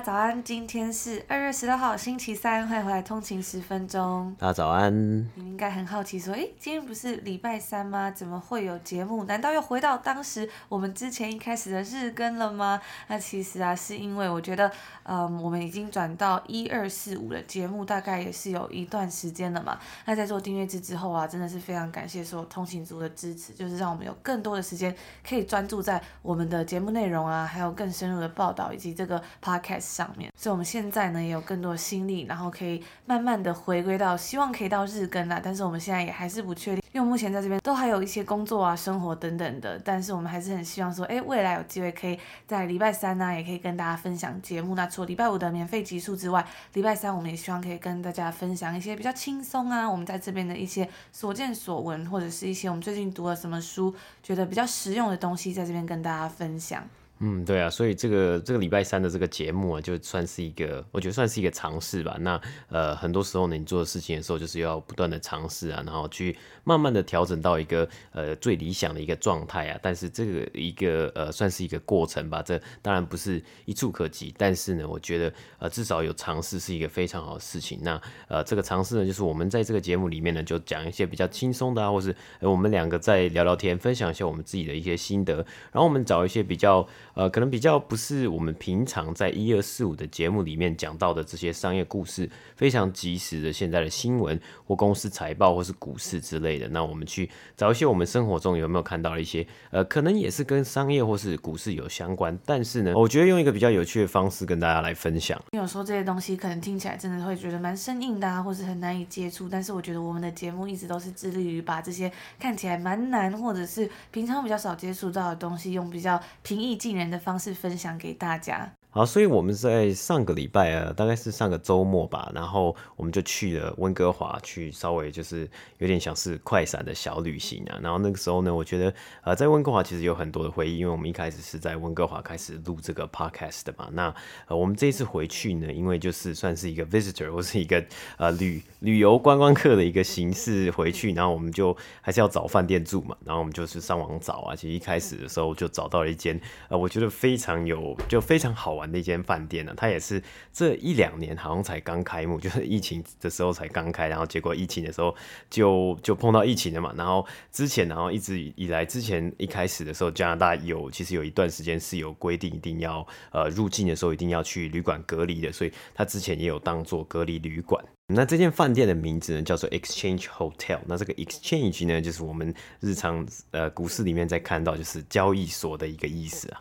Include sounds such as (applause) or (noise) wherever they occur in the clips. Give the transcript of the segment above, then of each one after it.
家早安，今天是二月十六号，星期三，欢迎回来通勤十分钟。大家早安。你们应该很好奇，说，诶，今天不是礼拜三吗？怎么会有节目？难道又回到当时我们之前一开始的日更了吗？那其实啊，是因为我觉得，嗯，我们已经转到一二四五的节目，大概也是有一段时间了嘛。那在做订阅制之后啊，真的是非常感谢所有通勤族的支持，就是让我们有更多的时间可以专注在我们的节目内容啊，还有更深入的报道以及这个 podcast。上面，所以我们现在呢也有更多的心力，然后可以慢慢的回归到，希望可以到日更啦。但是我们现在也还是不确定，因为目前在这边都还有一些工作啊、生活等等的。但是我们还是很希望说，哎，未来有机会可以在礼拜三呢、也可以跟大家分享节目。那除了礼拜五的免费集数之外，礼拜三我们也希望可以跟大家分享一些比较轻松啊，我们在这边的一些所见所闻，或者是一些我们最近读了什么书，觉得比较实用的东西，在这边跟大家分享。嗯，对啊，所以这个这个礼拜三的这个节目啊，就算是一个，我觉得算是一个尝试吧。那呃，很多时候呢，你做的事情的时候，就是要不断的尝试啊，然后去慢慢的调整到一个呃最理想的一个状态啊。但是这个一个呃算是一个过程吧，这当然不是一触可及。但是呢，我觉得呃至少有尝试是一个非常好的事情。那呃这个尝试呢，就是我们在这个节目里面呢，就讲一些比较轻松的啊，或是我们两个在聊聊天，分享一下我们自己的一些心得，然后我们找一些比较。呃，可能比较不是我们平常在一二四五的节目里面讲到的这些商业故事，非常及时的现在的新闻或公司财报或是股市之类的。那我们去找一些我们生活中有没有看到的一些，呃，可能也是跟商业或是股市有相关，但是呢，我觉得用一个比较有趣的方式跟大家来分享。有时候这些东西可能听起来真的会觉得蛮生硬的啊，或是很难以接触，但是我觉得我们的节目一直都是致力于把这些看起来蛮难或者是平常比较少接触到的东西，用比较平易近人的方式分享给大家。好，所以我们在上个礼拜啊，大概是上个周末吧，然后我们就去了温哥华，去稍微就是有点像是快闪的小旅行啊。然后那个时候呢，我觉得呃，在温哥华其实有很多的回忆，因为我们一开始是在温哥华开始录这个 podcast 的嘛。那呃，我们这一次回去呢，因为就是算是一个 visitor 或是一个呃旅旅游观光客的一个形式回去，然后我们就还是要找饭店住嘛。然后我们就是上网找啊，其实一开始的时候就找到了一间呃，我觉得非常有就非常好玩的一间饭店呢，它也是这一两年好像才刚开幕，(laughs) 就是疫情的时候才刚开，然后结果疫情的时候就就碰到疫情了嘛，然后之前然后一直以来之前一开始的时候，加拿大有其实有一段时间是有规定一定要呃入境的时候一定要去旅馆隔离的，所以它之前也有当做隔离旅馆。那这间饭店的名字呢叫做 Exchange Hotel，那这个 Exchange 呢就是我们日常呃股市里面在看到就是交易所的一个意思啊。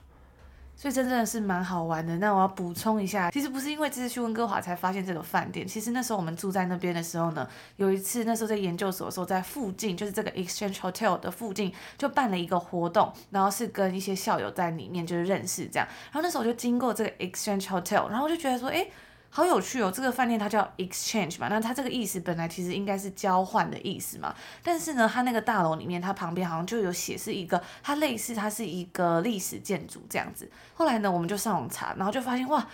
所以真正的是蛮好玩的。那我要补充一下，其实不是因为这次去温哥华才发现这个饭店。其实那时候我们住在那边的时候呢，有一次那时候在研究所的时候，在附近就是这个 Exchange Hotel 的附近就办了一个活动，然后是跟一些校友在里面就是认识这样。然后那时候我就经过这个 Exchange Hotel，然后我就觉得说，诶。好有趣哦！这个饭店它叫 Exchange 嘛，那它这个意思本来其实应该是交换的意思嘛，但是呢，它那个大楼里面它旁边好像就有写是一个，它类似它是一个历史建筑这样子。后来呢，我们就上网查，然后就发现哇。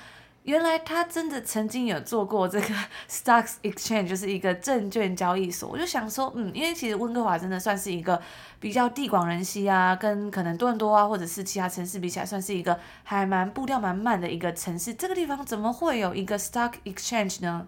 原来他真的曾经有做过这个 (laughs) Stocks Exchange，就是一个证券交易所。我就想说，嗯，因为其实温哥华真的算是一个比较地广人稀啊，跟可能多伦多啊，或者是其他城市比起来，算是一个还蛮步调蛮慢的一个城市。这个地方怎么会有一个 Stock Exchange 呢？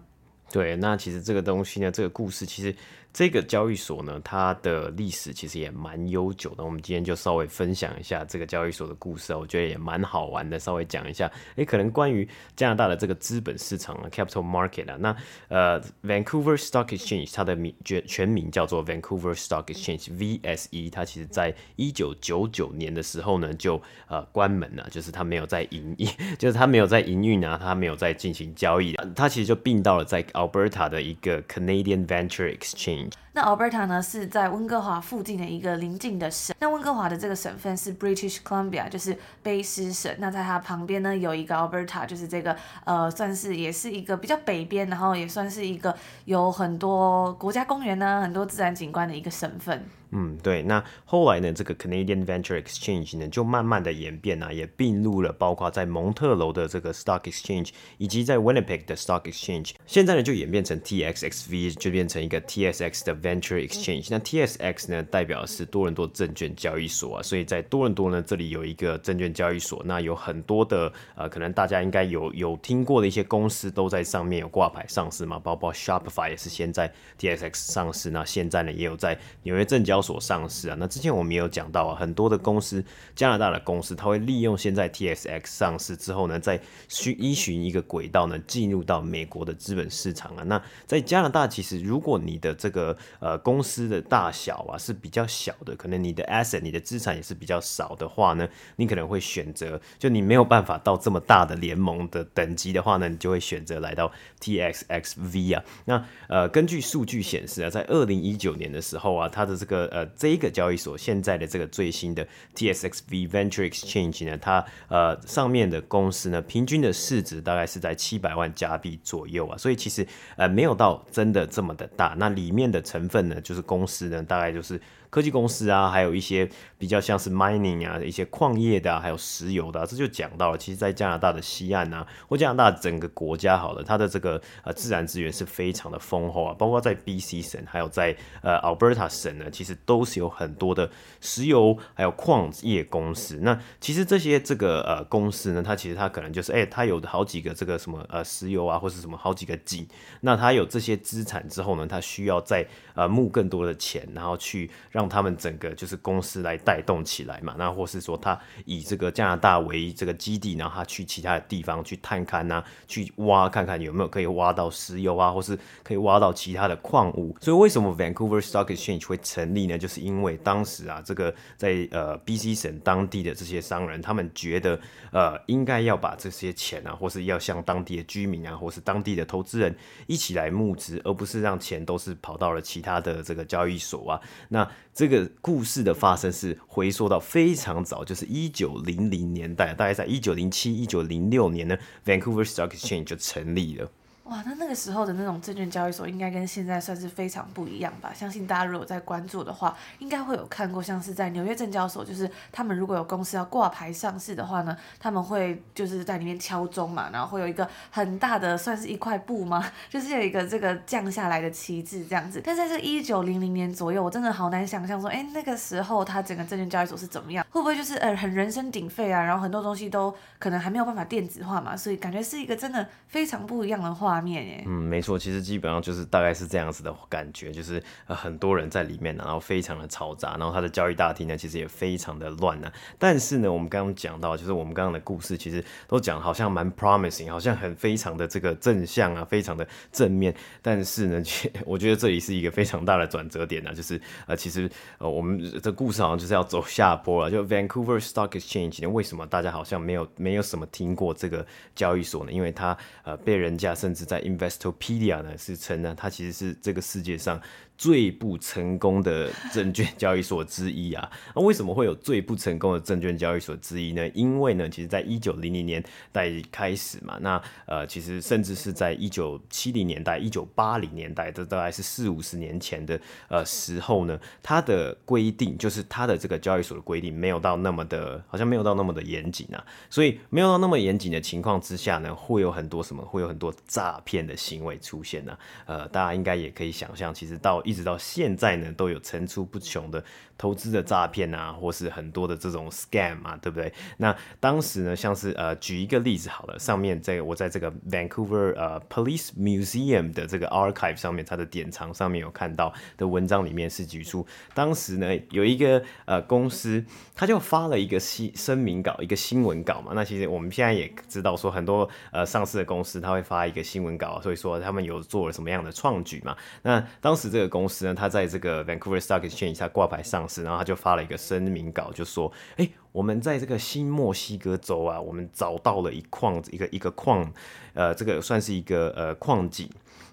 对，那其实这个东西呢，这个故事其实。这个交易所呢，它的历史其实也蛮悠久的。我们今天就稍微分享一下这个交易所的故事啊，我觉得也蛮好玩的。稍微讲一下，诶，可能关于加拿大的这个资本市场啊，capital market 啊，那呃，Vancouver Stock Exchange 它的名全全名叫做 Vancouver Stock Exchange（VSE）。它其实在一九九九年的时候呢，就呃关门了，就是它没有在营业，(laughs) 就是它没有在营运啊，它没有在进行交易。它其实就并到了在 Alberta 的一个 Canadian Venture Exchange。change 那 Alberta 呢是在温哥华附近的一个邻近的省。那温哥华的这个省份是 British Columbia，就是卑诗省。那在它旁边呢有一个 Alberta，就是这个呃算是也是一个比较北边，然后也算是一个有很多国家公园呢，很多自然景观的一个省份。嗯，对，那后来呢，这个 Canadian Venture Exchange 呢，就慢慢的演变啊，也并入了包括在蒙特娄的这个 Stock Exchange，以及在 Winnipeg 的 Stock Exchange。现在呢，就演变成 TXXV，就变成一个 TSX 的 Venture Exchange。那 TSX 呢，代表的是多伦多证券交易所啊，所以在多伦多呢，这里有一个证券交易所，那有很多的呃，可能大家应该有有听过的一些公司都在上面有挂牌上市嘛，包括 Shopify 也是先在 TSX 上市，那现在呢，也有在纽约证交。所上市啊，那之前我们也有讲到啊，很多的公司，加拿大的公司，它会利用现在 TSX 上市之后呢，再循依循一个轨道呢，进入到美国的资本市场啊。那在加拿大，其实如果你的这个呃公司的大小啊是比较小的，可能你的 asset 你的资产也是比较少的话呢，你可能会选择，就你没有办法到这么大的联盟的等级的话呢，你就会选择来到 TSXV 啊。那呃，根据数据显示啊，在二零一九年的时候啊，它的这个呃，这一个交易所现在的这个最新的 TSXV Venture Exchange 呢，它呃上面的公司呢，平均的市值大概是在七百万加币左右啊，所以其实呃没有到真的这么的大。那里面的成成分呢，就是公司呢，大概就是。科技公司啊，还有一些比较像是 mining 啊，一些矿业的啊，还有石油的啊，这就讲到了，其实，在加拿大的西岸啊，或加拿大整个国家好了，它的这个呃自然资源是非常的丰厚啊，包括在 BC 省，还有在呃 Alberta 省呢，其实都是有很多的石油还有矿业公司。那其实这些这个呃公司呢，它其实它可能就是哎、它有好几个这个什么呃石油啊，或是什么好几个井，那它有这些资产之后呢，它需要再呃募更多的钱，然后去。让他们整个就是公司来带动起来嘛，那或是说他以这个加拿大为这个基地，然后他去其他的地方去探勘啊，去挖看看有没有可以挖到石油啊，或是可以挖到其他的矿物。所以为什么 Vancouver Stock Exchange 会成立呢？就是因为当时啊，这个在呃 BC 省当地的这些商人，他们觉得呃应该要把这些钱啊，或是要向当地的居民啊，或是当地的投资人一起来募资，而不是让钱都是跑到了其他的这个交易所啊，那。这个故事的发生是回溯到非常早，就是一九零零年代，大概在一九零七、一九零六年呢，Vancouver Stock Exchange 就成立了。哇，那那个时候的那种证券交易所应该跟现在算是非常不一样吧？相信大家如果在关注的话，应该会有看过，像是在纽约证交所，就是他们如果有公司要挂牌上市的话呢，他们会就是在里面敲钟嘛，然后会有一个很大的，算是一块布吗？就是有一个这个降下来的旗帜这样子。但在这一九零零年左右，我真的好难想象说，哎，那个时候它整个证券交易所是怎么样？会不会就是呃很人声鼎沸啊？然后很多东西都可能还没有办法电子化嘛，所以感觉是一个真的非常不一样的话画面。嗯，没错，其实基本上就是大概是这样子的感觉，就是呃很多人在里面，然后非常的嘈杂，然后它的交易大厅呢其实也非常的乱呢。但是呢，我们刚刚讲到，就是我们刚刚的故事其实都讲好像蛮 promising，好像很非常的这个正向啊，非常的正面。但是呢，我觉得这里是一个非常大的转折点呢，就是呃其实呃我们的故事好像就是要走下坡了。就 Vancouver Stock Exchange，为什么大家好像没有没有什么听过这个交易所呢？因为它呃被人家甚至在 investor pedia 呢是称呢它其实是这个世界上最不成功的证券交易所之一啊。(laughs) 那为什么会有最不成功的证券交易所之一呢？因为呢，其实在一九零零年代开始嘛，那呃，其实甚至是在一九七零年代、一九八零年代，这大概是四五十年前的呃时候呢，它的规定就是它的这个交易所的规定没有到那么的，好像没有到那么的严谨啊。所以没有到那么严谨的情况之下呢，会有很多什么？会有很多诈骗的行为出现呢？呃，大家应该也可以想象，其实到一直到现在呢，都有层出不穷的投资的诈骗啊，或是很多的这种 scam 啊，对不对？那当时呢，像是呃，举一个例子好了，上面在我在这个 Vancouver 呃 Police Museum 的这个 archive 上面，它的典藏上面有看到的文章里面是举出，当时呢有一个呃公司，他就发了一个新声明稿，一个新闻稿嘛。那其实我们现在也知道说，很多呃上市的公司他会发一个新闻稿，所以说他们有做了什么样的创举嘛？那当时这个公公司呢，它在这个 Vancouver Stock Exchange 下挂牌上市，然后他就发了一个声明稿，就说：哎、我们在这个新墨西哥州啊，我们找到了一矿一个一个矿，呃，这个算是一个呃矿井。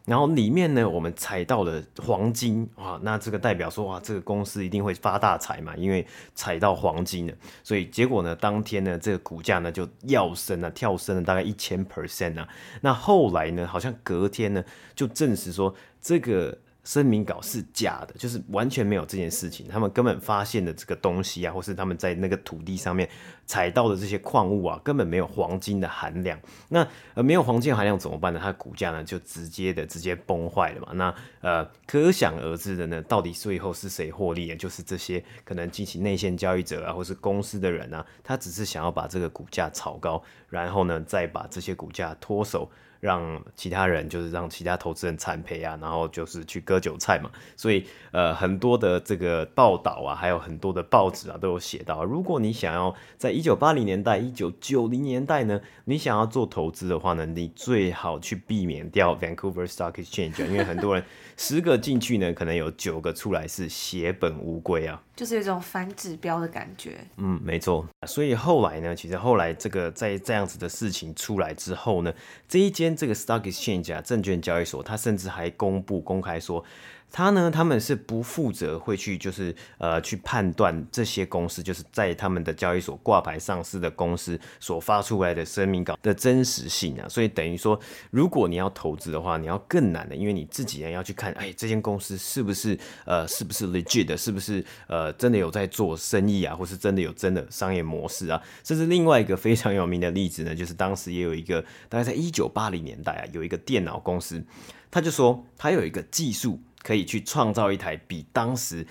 然后里面呢，我们采到了黄金，哇，那这个代表说，哇，这个公司一定会发大财嘛，因为采到黄金了。所以结果呢，当天呢，这个股价呢就跃升了，跳升了大概一千 percent 啊。那后来呢，好像隔天呢，就证实说这个。声明稿是假的，就是完全没有这件事情。他们根本发现的这个东西啊，或是他们在那个土地上面采到的这些矿物啊，根本没有黄金的含量。那呃，没有黄金含量怎么办呢？它的股价呢就直接的直接崩坏了嘛。那呃，可想而知的呢，到底最后是谁获利？就是这些可能进行内线交易者啊，或是公司的人啊，他只是想要把这个股价炒高，然后呢，再把这些股价脱手。让其他人就是让其他投资人惨赔啊，然后就是去割韭菜嘛。所以呃，很多的这个报道啊，还有很多的报纸啊，都有写到，如果你想要在一九八零年代、一九九零年代呢，你想要做投资的话呢，你最好去避免掉 Vancouver Stock Exchange，因为很多人 (laughs) 十个进去呢，可能有九个出来是血本无归啊。就是有一种反指标的感觉。嗯，没错。所以后来呢，其实后来这个在这样子的事情出来之后呢，这一间这个 Stock Exchange，证券交易所，它甚至还公布公开说。他呢，他们是不负责会去，就是呃，去判断这些公司，就是在他们的交易所挂牌上市的公司所发出来的声明稿的真实性啊。所以等于说，如果你要投资的话，你要更难的，因为你自己呢要去看，哎，这间公司是不是呃，是不是 legit 的，是不是呃，真的有在做生意啊，或是真的有真的商业模式啊。这是另外一个非常有名的例子呢，就是当时也有一个，大概在一九八零年代啊，有一个电脑公司，他就说他有一个技术。可以去创造一台比当时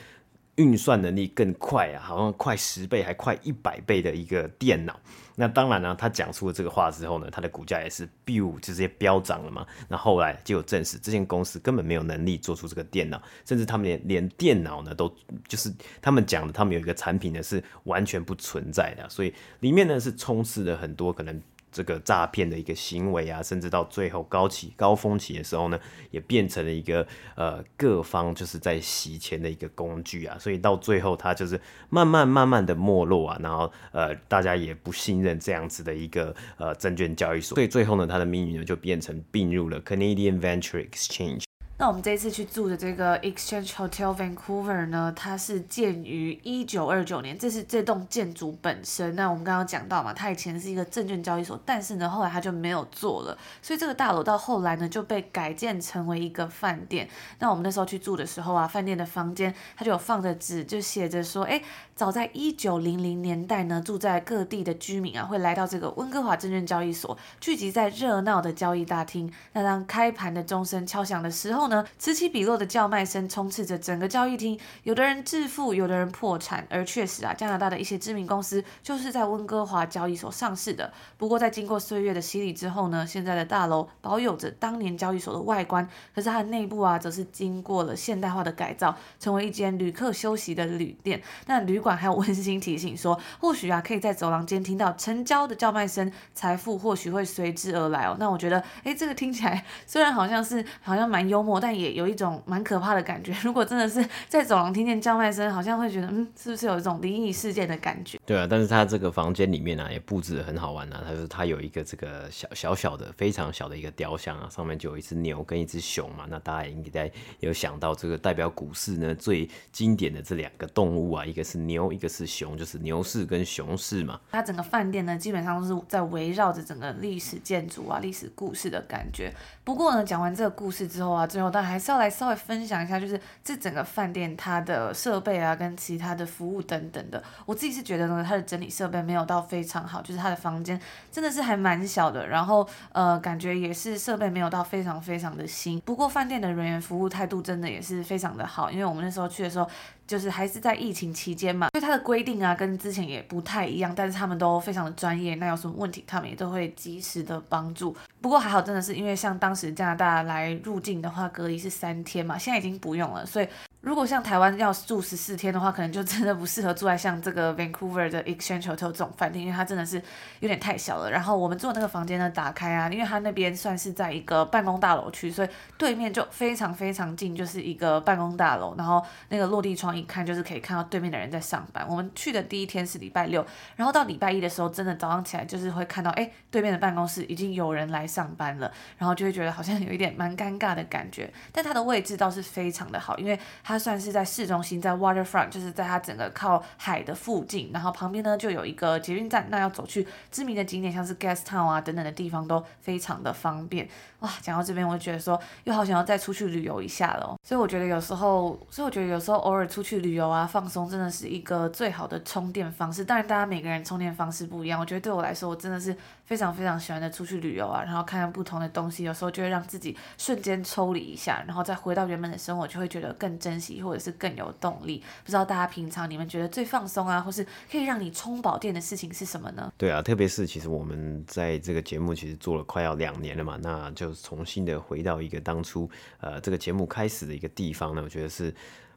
运算能力更快啊，好像快十倍还快一百倍的一个电脑。那当然呢、他讲出了这个话之后呢，他的股价也是 biu 直接飙涨了嘛。那后来就有证实，这间公司根本没有能力做出这个电脑，甚至他们连连电脑呢都就是他们讲的，他们有一个产品呢是完全不存在的。所以里面呢是充斥了很多可能。这个诈骗的一个行为啊，甚至到最后高起高峰期的时候呢，也变成了一个呃各方就是在洗钱的一个工具啊，所以到最后它就是慢慢慢慢的没落啊，然后呃大家也不信任这样子的一个呃证券交易所，所以最后呢，它的命运呢就变成并入了 Canadian Venture Exchange。那我们这一次去住的这个 Exchange Hotel Vancouver 呢，它是建于一九二九年，这是这栋建筑本身。那我们刚刚讲到嘛，它以前是一个证券交易所，但是呢，后来它就没有做了，所以这个大楼到后来呢就被改建成为一个饭店。那我们那时候去住的时候啊，饭店的房间它就有放着纸，就写着说，哎，早在一九零零年代呢，住在各地的居民啊，会来到这个温哥华证券交易所，聚集在热闹的交易大厅。那当开盘的钟声敲响的时候呢，此起彼落的叫卖声充斥着整个交易厅，有的人致富，有的人破产。而确实啊，加拿大的一些知名公司就是在温哥华交易所上市的。不过在经过岁月的洗礼之后呢，现在的大楼保有着当年交易所的外观，可是它的内部啊，则是经过了现代化的改造，成为一间旅客休息的旅店。那旅馆还有温馨提醒说，或许啊，可以在走廊间听到成交的叫卖声，财富或许会随之而来哦。那我觉得，哎，这个听起来虽然好像是好像蛮幽默，但也有一种蛮可怕的感觉。(laughs) 如果真的是在走廊听见叫卖声，好像会觉得，嗯，是不是有一种灵异事件的感觉？对啊，但是他这个房间里面呢、也布置得很好玩啊。他说他有一个这个小小小的、非常小的一个雕像啊，上面就有一只牛跟一只熊嘛。那大家应该有想到，这个代表股市呢最经典的这两个动物啊，一个是牛，牛一个是熊，就是牛市跟熊市嘛。它整个饭店呢，基本上都是在围绕着整个历史建筑啊、历史故事的感觉。不过呢，讲完这个故事之后啊，最后当然还是要来稍微分享一下，就是这整个饭店它的设备啊，跟其他的服务等等的。我自己是觉得呢，它的整理设备没有到非常好，就是它的房间真的是还蛮小的，然后呃，感觉也是设备没有到非常非常的新。不过饭店的人员服务态度真的也是非常的好，因为我们那时候去的时候，就是还是在疫情期间嘛，所以它的规定啊跟之前也不太一样，但是他们都非常的专业，那有什么问题他们也都会及时的帮助。不过还好，真的是因为像当时加拿大来入境的话，隔离是三天嘛，现在已经不用了，所以如果像台湾要住十四天的话，可能就真的不适合住在像这个 Vancouver 的 exchange 球头这种饭店，因为它真的是有点太小了。然后我们住的那个房间呢，打开啊，因为它那边算是在一个办公大楼区，所以对面就非常非常近，就是一个办公大楼。然后那个落地窗一看，就是可以看到对面的人在上班。我们去的第一天是礼拜六，然后到礼拜一的时候，真的早上起来就是会看到，哎，对面的办公室已经有人来上班了，然后就会觉得好像有一点蛮尴尬的感觉。但它的位置倒是非常的好，因为它 (laughs) 它算是在市中。中心在 Waterfront，就是在它整个靠海的附近，然后旁边呢就有一个捷运站，那要走去知名的景点，像是 Gastown 啊等等的地方都非常的方便。哇，讲到这边，我就觉得说又好想要再出去旅游一下了。所以我觉得有时候，所以我觉得有时候偶尔出去旅游啊，放松真的是一个最好的充电方式。当然，大家每个人充电方式不一样。我觉得对我来说，我真的是非常非常喜欢的出去旅游啊，然后看看不同的东西，有时候就会让自己瞬间抽离一下，然后再回到原本的生活，就会觉得更珍惜，或者是更有动力。不知道大家平常你们觉得最放松啊，或是可以让你充饱电的事情是什么呢？对啊，特别是其实我们在这个节目其实做了快要两年了嘛，那就重新的回到一个当初呃这个节目开始的一个地方呢，我觉得是。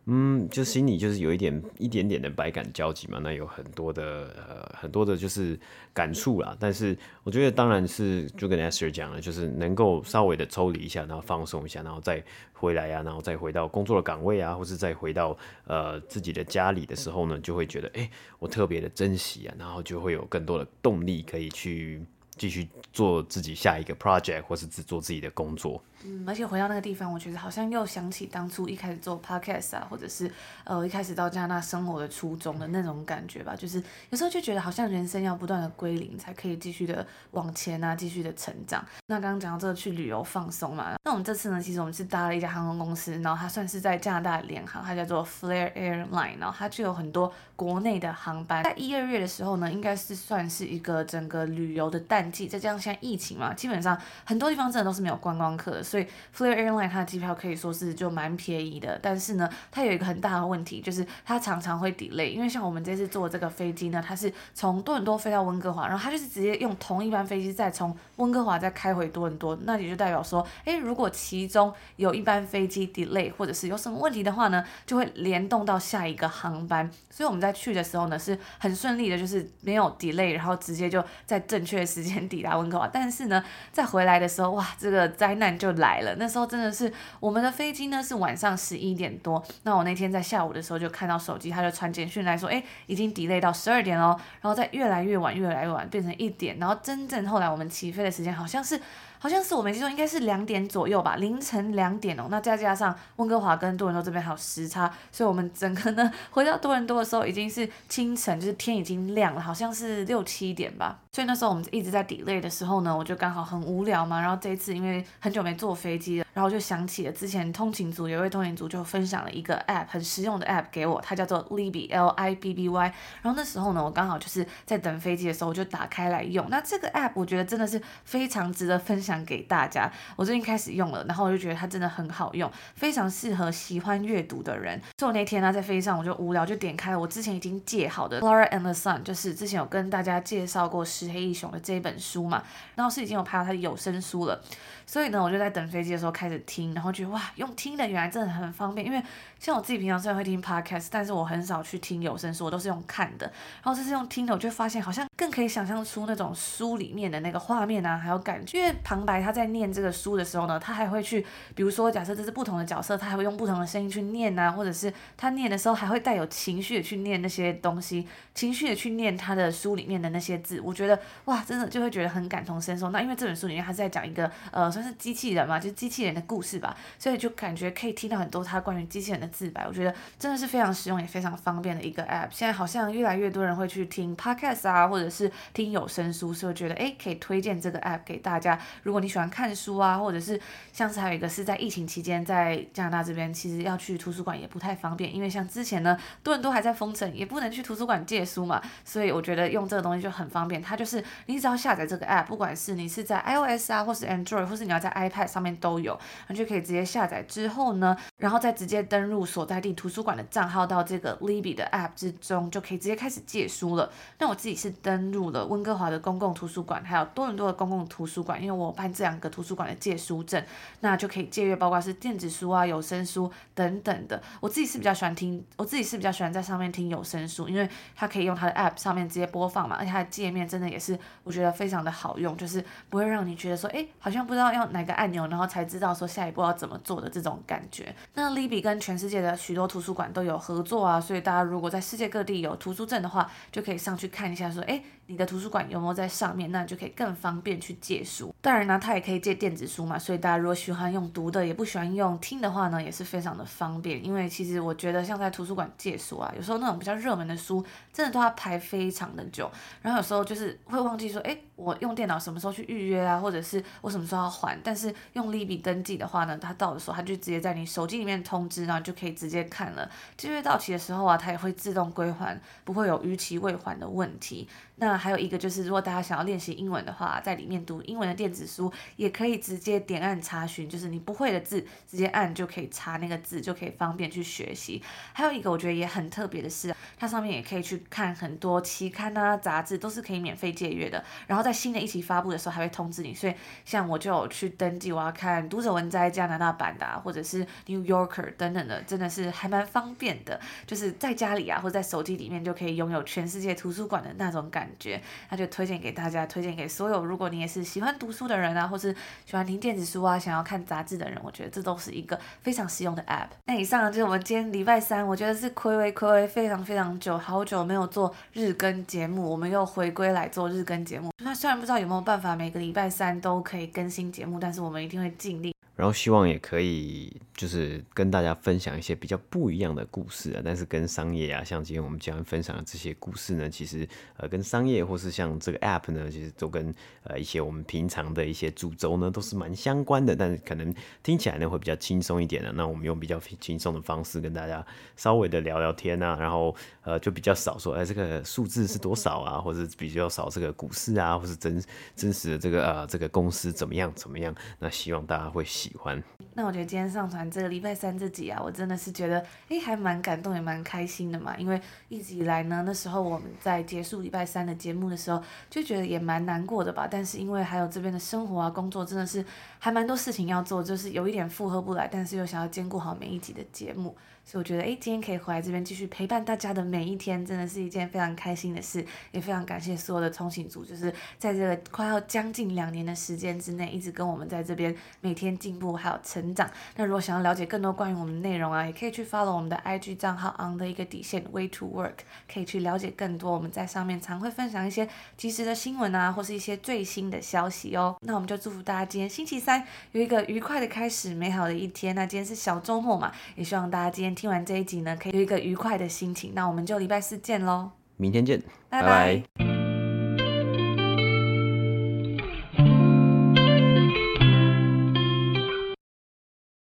嗯，就心里就是有一点一点点的百感交集嘛，那有很多的呃很多的就是感触啦。但是我觉得当然是就跟 Esther 讲了，就是能够稍微的抽离一下，然后放松一下，然后再回来呀、啊，然后再回到工作的岗位啊，或是再回到呃自己的家里的时候呢，就会觉得哎、我特别的珍惜啊，然后就会有更多的动力可以去继续做自己下一个 project，或是只做自己的工作。嗯，而且回到那个地方，我觉得好像又想起当初一开始做 podcast 啊，或者是呃一开始到加拿大生活的初衷的那种感觉吧。就是有时候就觉得好像人生要不断的归零，才可以继续的往前啊，继续的成长。那刚刚讲到这个去旅游放松嘛，那我们这次呢，其实我们是搭了一家航空公司，然后它算是在加拿大联航，它叫做 Flair Airline，然后它就有很多国内的航班。在一二月的时候呢，应该是算是一个整个旅游的淡季，再加上现在疫情嘛，基本上很多地方真的都是没有观光客的。所以 Flair Airline 它的机票可以说是就蛮便宜的，但是呢，它有一个很大的问题，就是它常常会 delay。因为像我们这次坐这个飞机呢，它是从多伦多飞到温哥华，然后它就是直接用同一班飞机再从温哥华再开回多伦多，那也就代表说，诶，如果其中有一班飞机 delay 或者是有什么问题的话呢，就会联动到下一个航班。所以我们在去的时候呢，是很顺利的，就是没有 delay，然后直接就在正确的时间抵达温哥华。但是呢，在回来的时候，哇，这个灾难就来了。那时候真的是我们的飞机呢是晚上十一点多，那我那天在下午的时候就看到手机，他就传简讯来说，哎，已经 delay 到十二点哦，然后再越来越晚，越来越晚，变成一点，然后真正后来我们起飞的时间好像是。好像是我没记错，应该是两点左右吧，凌晨两点哦。那再加上温哥华跟多伦多这边还有时差，所以我们整个呢回到多伦多的时候已经是清晨，就是天已经亮了，好像是六七点吧。所以那时候我们一直在 delay 的时候呢，我就刚好很无聊嘛。然后这一次因为很久没坐飞机了，然后就想起了之前通勤组有一位通勤组就分享了一个 app，很实用的 app 给我，它叫做 Libby L I B B Y。然后那时候呢，我刚好就是在等飞机的时候，我就打开来用。那这个 app 我觉得真的是非常值得分享。想给大家，我最近开始用了，然后我就觉得它真的很好用，非常适合喜欢阅读的人。所以我那天呢，在飞机上我就无聊，就点开了我之前已经借好的《Flora and the Sun》，就是之前有跟大家介绍过石黑一雄的这一本书嘛，然后是已经有拍到他的有声书了。所以呢，我就在等飞机的时候开始听，然后觉得哇，用听的原来真的很方便。因为像我自己平常虽然会听 podcast，但是我很少去听有声书，我都是用看的。然后这是用听的，我就发现好像更可以想象出那种书里面的那个画面啊，还有感觉。因为旁白他在念这个书的时候呢，他还会去，比如说假设这是不同的角色，他还会用不同的声音去念啊，或者是他念的时候还会带有情绪的去念那些东西，情绪的去念他的书里面的那些字。我觉得哇，真的就会觉得很感同身受。那因为这本书里面他是在讲一个呃。算是机器人嘛，就是机器人的故事吧，所以就感觉可以听到很多他关于机器人的自白，我觉得真的是非常实用也非常方便的一个 app。现在好像越来越多人会去听 podcast 啊，或者是听有声书，所以我觉得诶，可以推荐这个 app 给大家。如果你喜欢看书啊，或者是像是还有一个是在疫情期间在加拿大这边，其实要去图书馆也不太方便，因为像之前呢，多人都还在封城，也不能去图书馆借书嘛，所以我觉得用这个东西就很方便。它就是你只要下载这个 app，不管是你是在 iOS 啊，或是 Android，或是你要在 iPad 上面都有，那就可以直接下载之后呢，然后再直接登录所在地图书馆的账号到这个 Libby 的 App 之中，就可以直接开始借书了。那我自己是登录了温哥华的公共图书馆，还有多伦多的公共图书馆，因为我办这两个图书馆的借书证，那就可以借阅，包括是电子书啊、有声书等等的。我自己是比较喜欢听，我自己是比较喜欢在上面听有声书，因为它可以用它的 App 上面直接播放嘛，而且它的界面真的也是我觉得非常的好用，就是不会让你觉得说，哎，好像不知道用哪个按钮，然后才知道说下一步要怎么做的这种感觉。那 Libby 跟全世世界的许多图书馆都有合作啊，所以大家如果在世界各地有图书证的话，就可以上去看一下，说，哎，你的图书馆有没有在上面，那就可以更方便去借书。当然呢，它也可以借电子书嘛，所以大家如果喜欢用读的，也不喜欢用听的话呢，也是非常的方便。因为其实我觉得像在图书馆借书啊，有时候那种比较热门的书，真的都要排非常的久，然后有时候就是会忘记说，哎，我用电脑什么时候去预约啊，或者是我什么时候要还。但是用 Libby 登记的话呢，它到的时候，它就直接在你手机里面通知，然后就可以直接看了。借阅到期的时候啊，它也会自动归还，不会有逾期未还的问题。那还有一个就是，如果大家想要练习英文的话，在里面读英文的电子书，也可以直接点按查询，就是你不会的字，直接按就可以查那个字，就可以方便去学习。还有一个我觉得也很特别的是，它上面也可以去看很多期刊啊、杂志，都是可以免费借阅的。然后在新的一期发布的时候，还会通知你。所以像我就有去登记，我要看《读者文摘》加拿大版的啊，或者是《New Yorker》等等的，真的是还蛮方便的。就是在家里啊，或者在手机里面就可以拥有全世界图书馆的那种感感觉。那就推荐给大家，推荐给所有如果你也是喜欢读书的人啊，或是喜欢听电子书啊，想要看杂志的人，我觉得这都是一个非常实用的 App。那以上就是我们今天礼拜三，我觉得是睽违睽违非常非常久，好久没有做日更节目，我们又回归来做日更节目。那虽然不知道有没有办法每个礼拜三都可以更新节目，但是我们一定会尽力。然后希望也可以就是跟大家分享一些比较不一样的故事啊，但是跟商业啊，像今天我们将分享的这些故事呢，其实呃跟商业或是像这个 app 呢，其实都跟呃一些我们平常的一些主轴呢都是蛮相关的，但是可能听起来呢会比较轻松一点的。那我们用比较轻松的方式跟大家稍微的聊聊天啊，然后呃就比较少说哎这个数字是多少啊，或者比较少这个股市啊，或是真真实的这个呃这个公司怎么样怎么样。那希望大家会喜。喜欢。那我觉得今天上传这个礼拜三这集啊，我真的是觉得，哎，还蛮感动，也蛮开心的嘛。因为一直以来呢，那时候我们在结束礼拜三的节目的时候，就觉得也蛮难过的吧。但是因为还有这边的生活啊、工作，真的是还蛮多事情要做，就是有一点负荷不来，但是又想要兼顾好每一集的节目。所以我觉得，哎，今天可以回来这边继续陪伴大家的每一天，真的是一件非常开心的事，也非常感谢所有的通勤族，就是在这个快要将近两年的时间之内，一直跟我们在这边每天进步还有成长。那如果想要了解更多关于我们的内容啊，也可以去 follow 我们的 IG 账号 on 的一个底线 way to work，可以去了解更多。我们在上面常会分享一些及时的新闻啊，或是一些最新的消息哦。那我们就祝福大家今天星期三有一个愉快的开始，美好的一天。那今天是小周末嘛，也希望大家今天。听完这一集呢，可以有一个愉快的心情。那我们就礼拜四见喽，明天见，拜拜。拜拜。